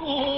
Oh.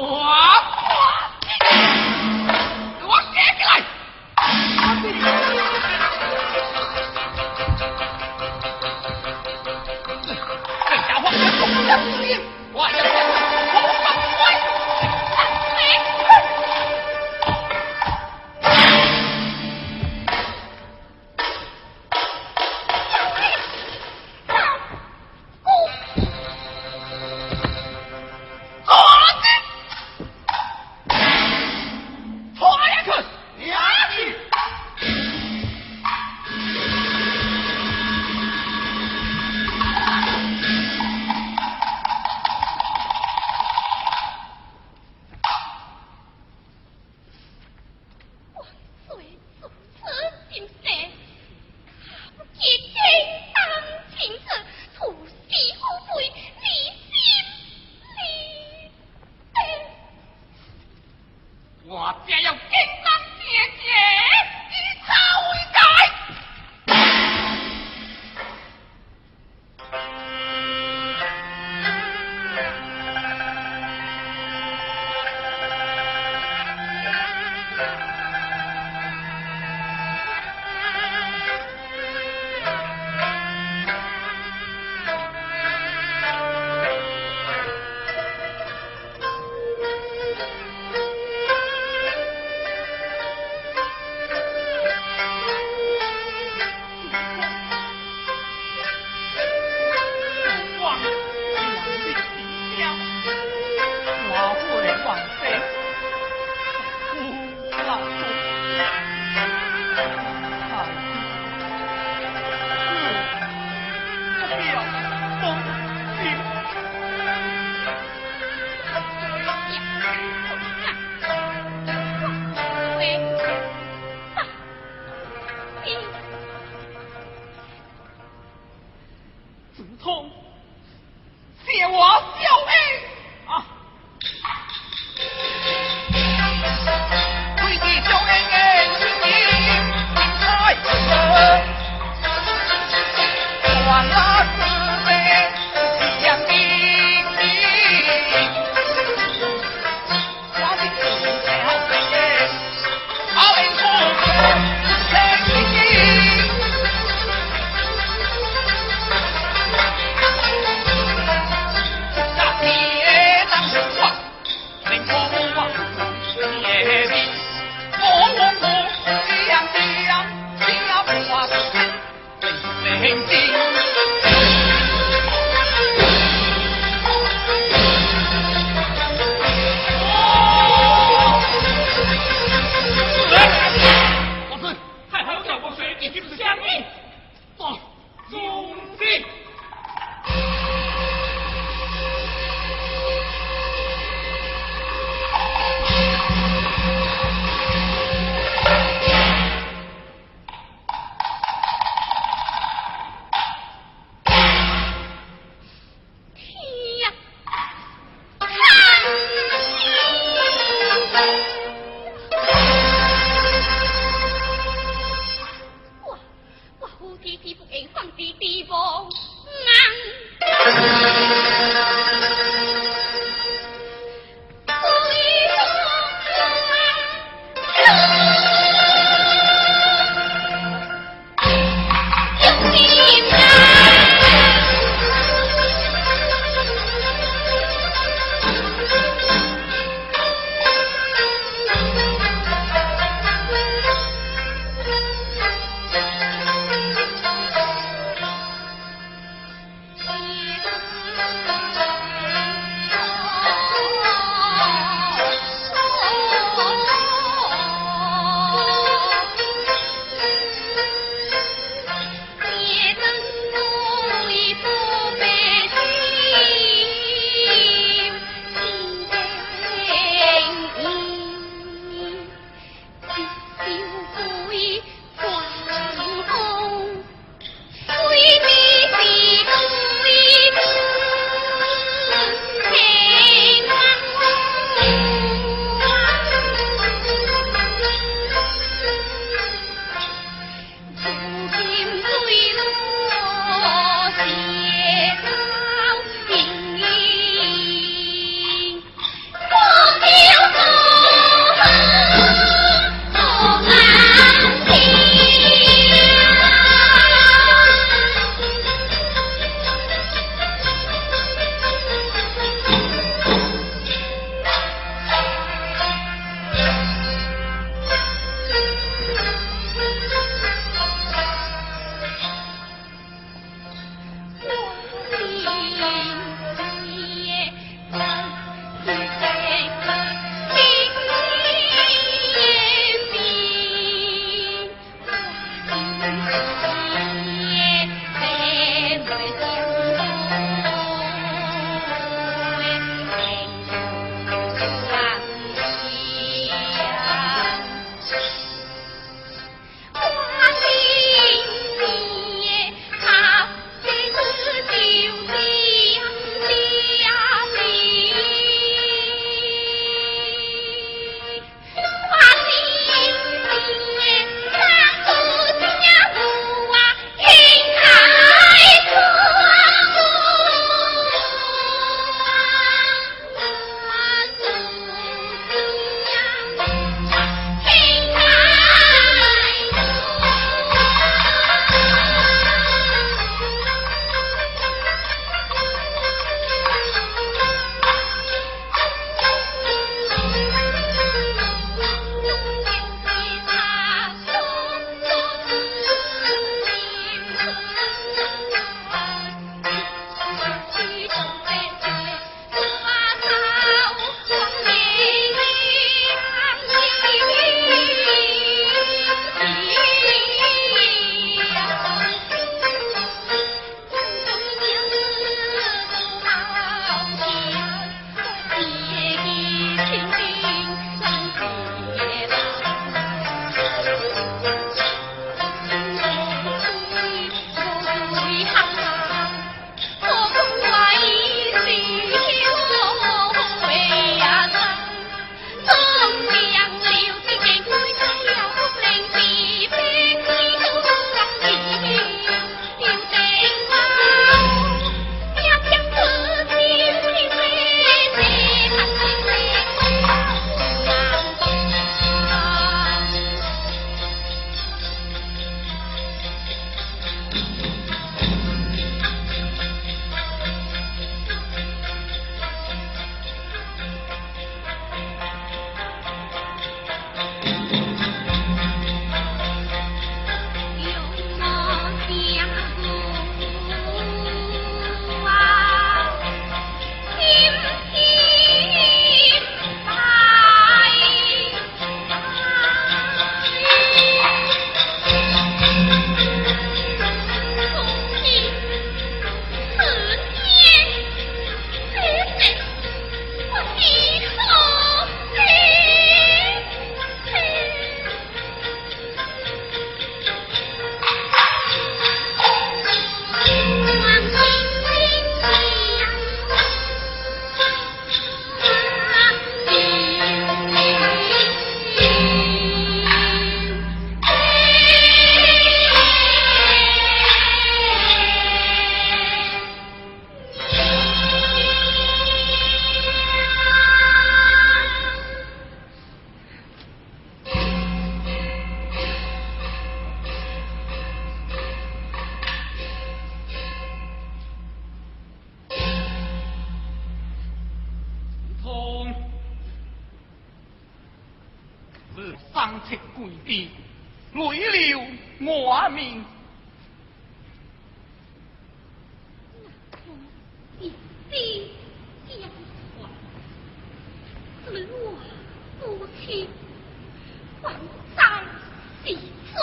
细处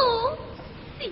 细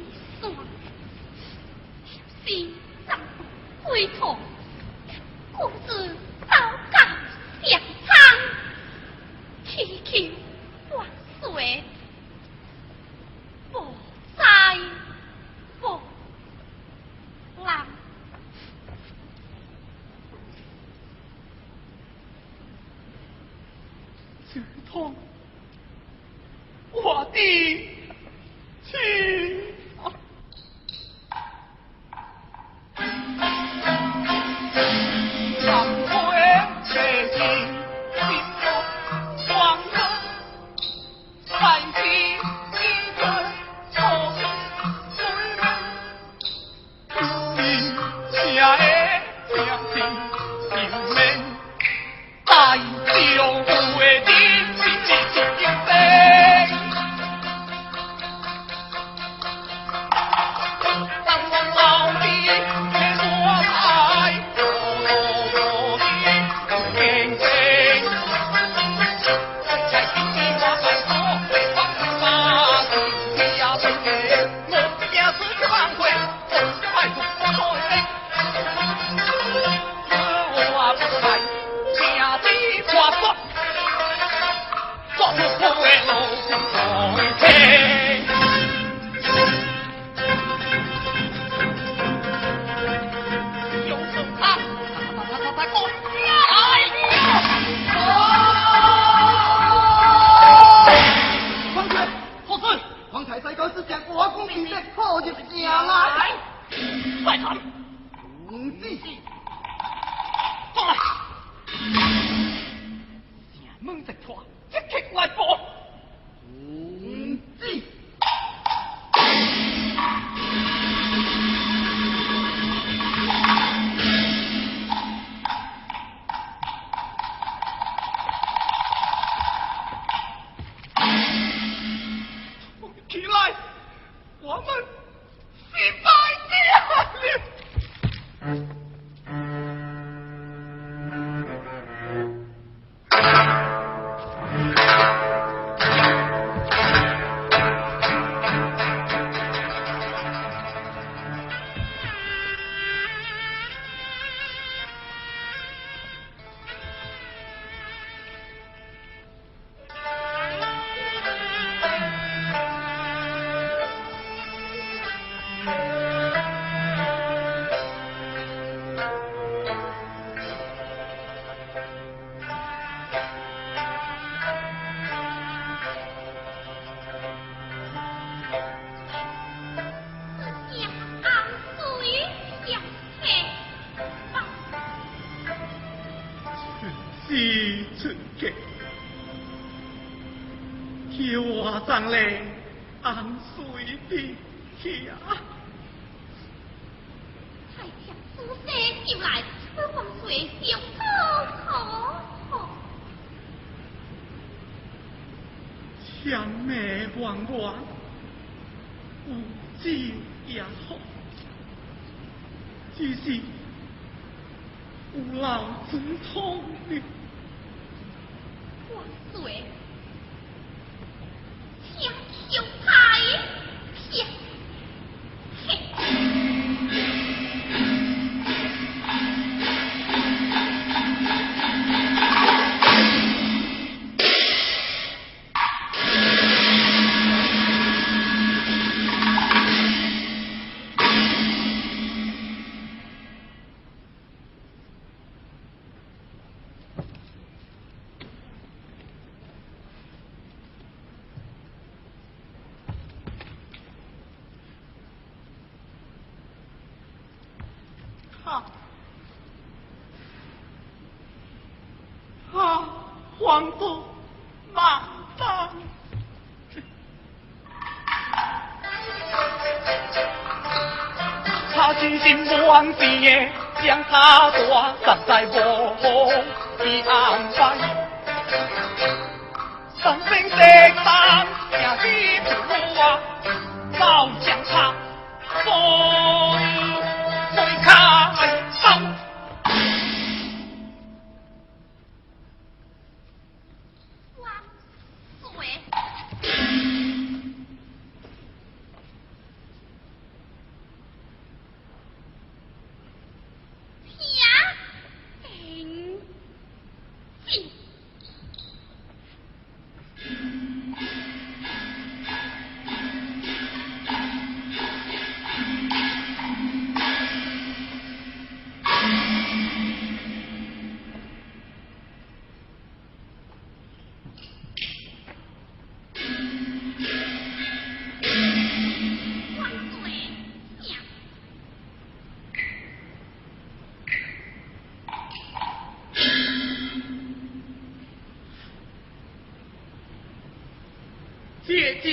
酒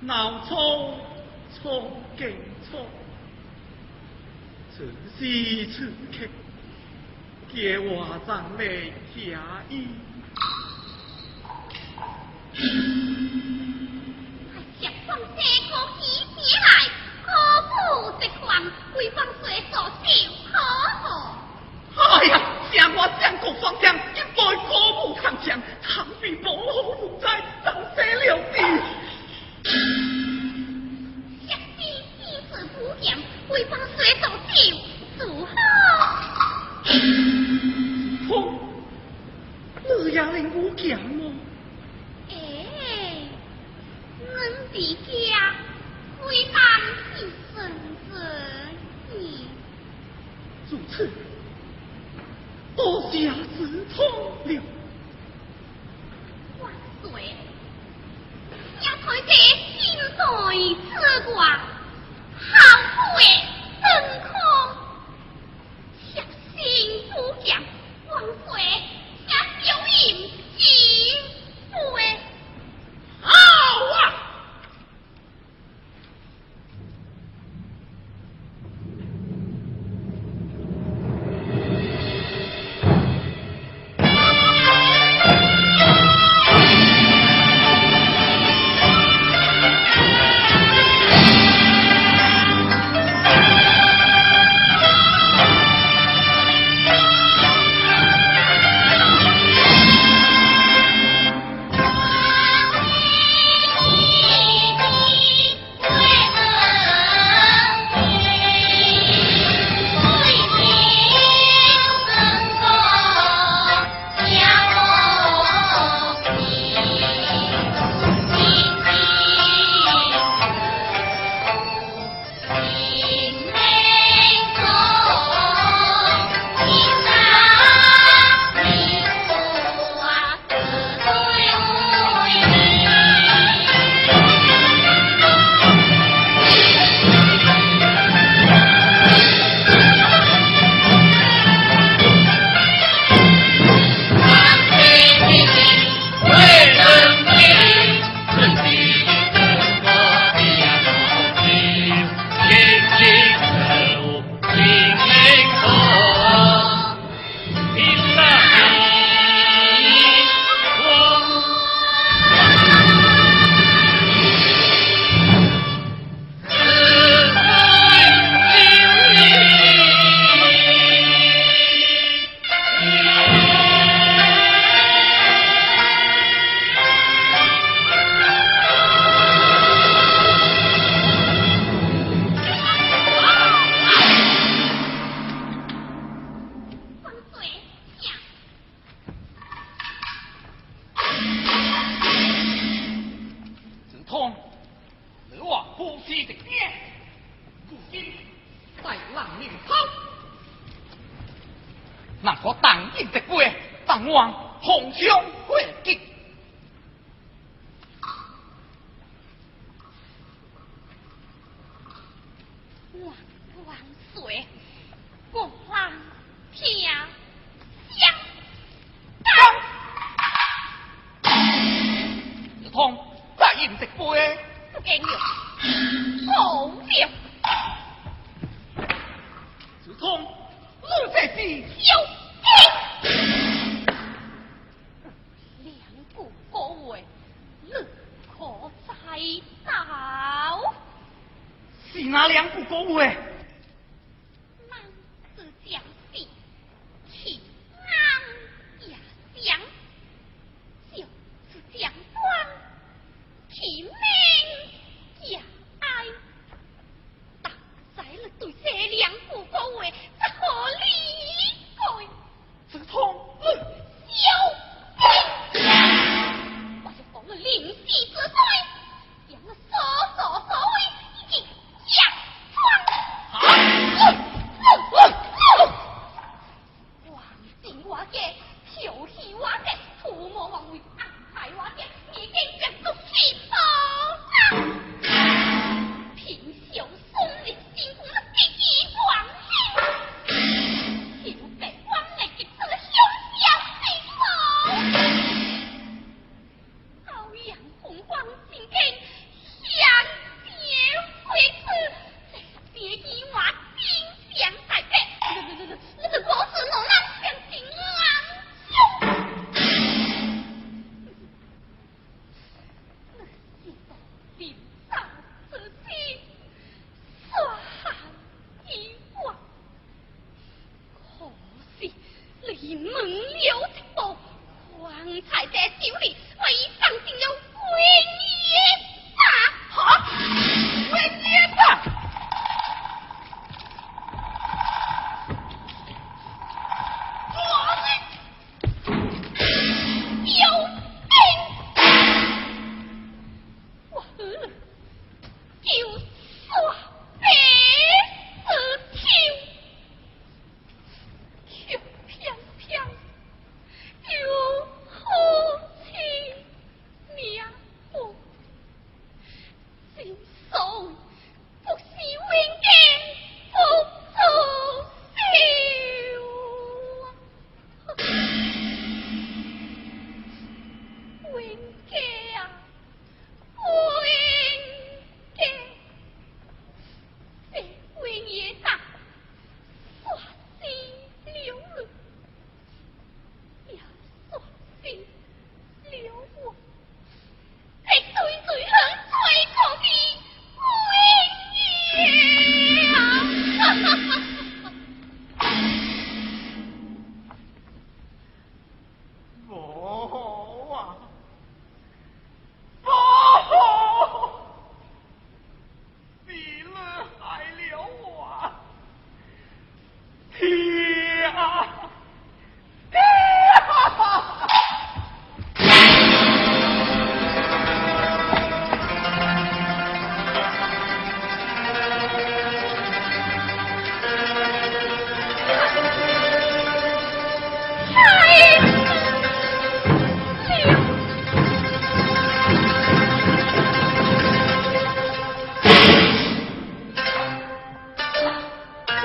闹错错敬错，此时此刻，给我长来下意。接放这可喜起来，可不直狂，为放水所受可何？哎呀，像我将国方将，一代歌舞抗强，倘比保护不在，早死了地。下次天时为帮水所受如何？痛，你也令我强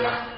Gracias.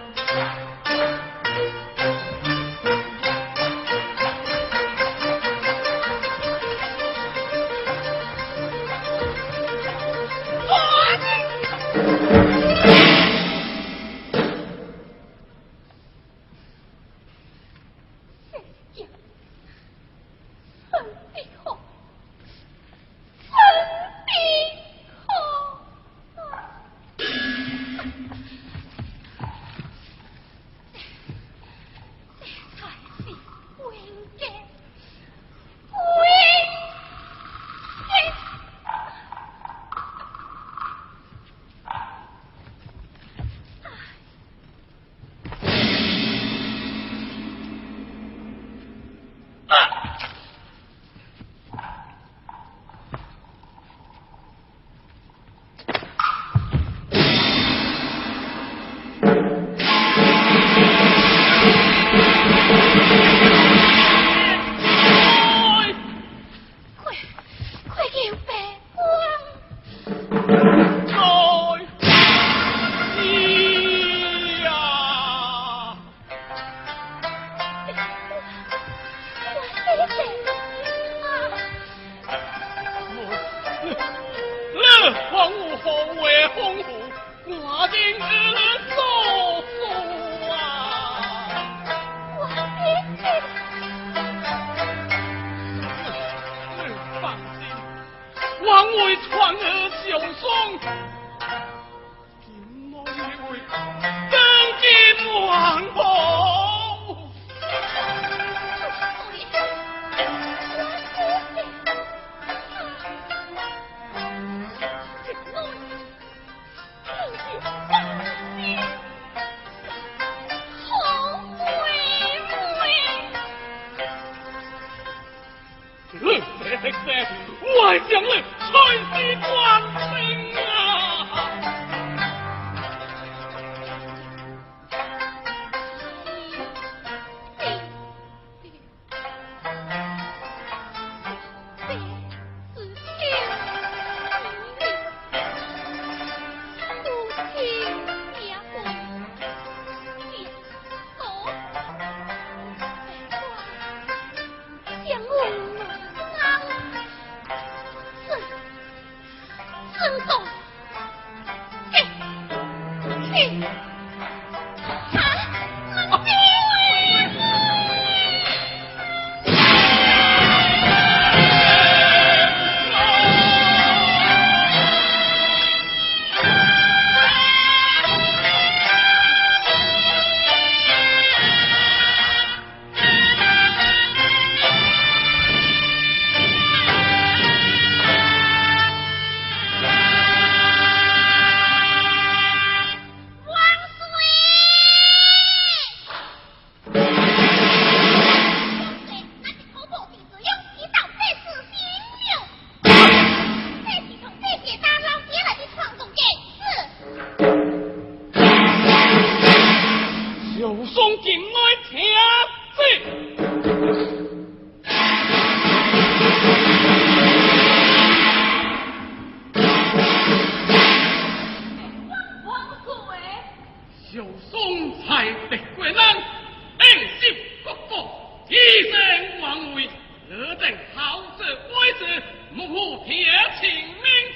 小松才被贵人英接国国以身王位尔等好色鬼子目无天日请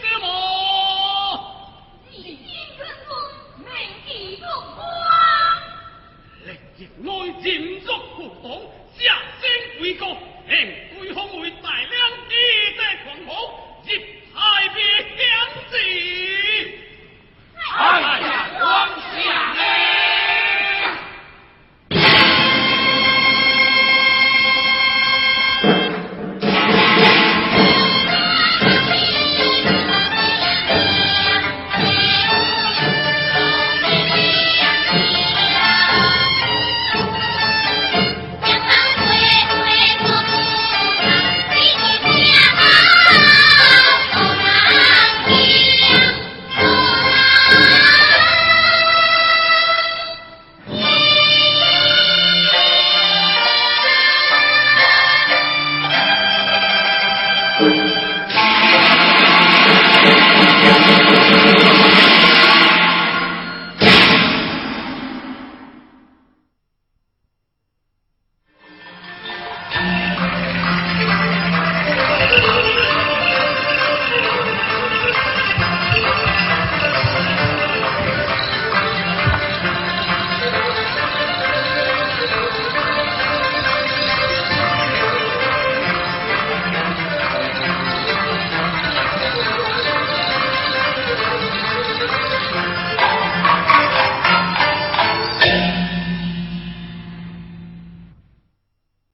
之母你心可苦美丽如花。历劫内金足苦痛下声鬼国令鬼方为大良知的狂吼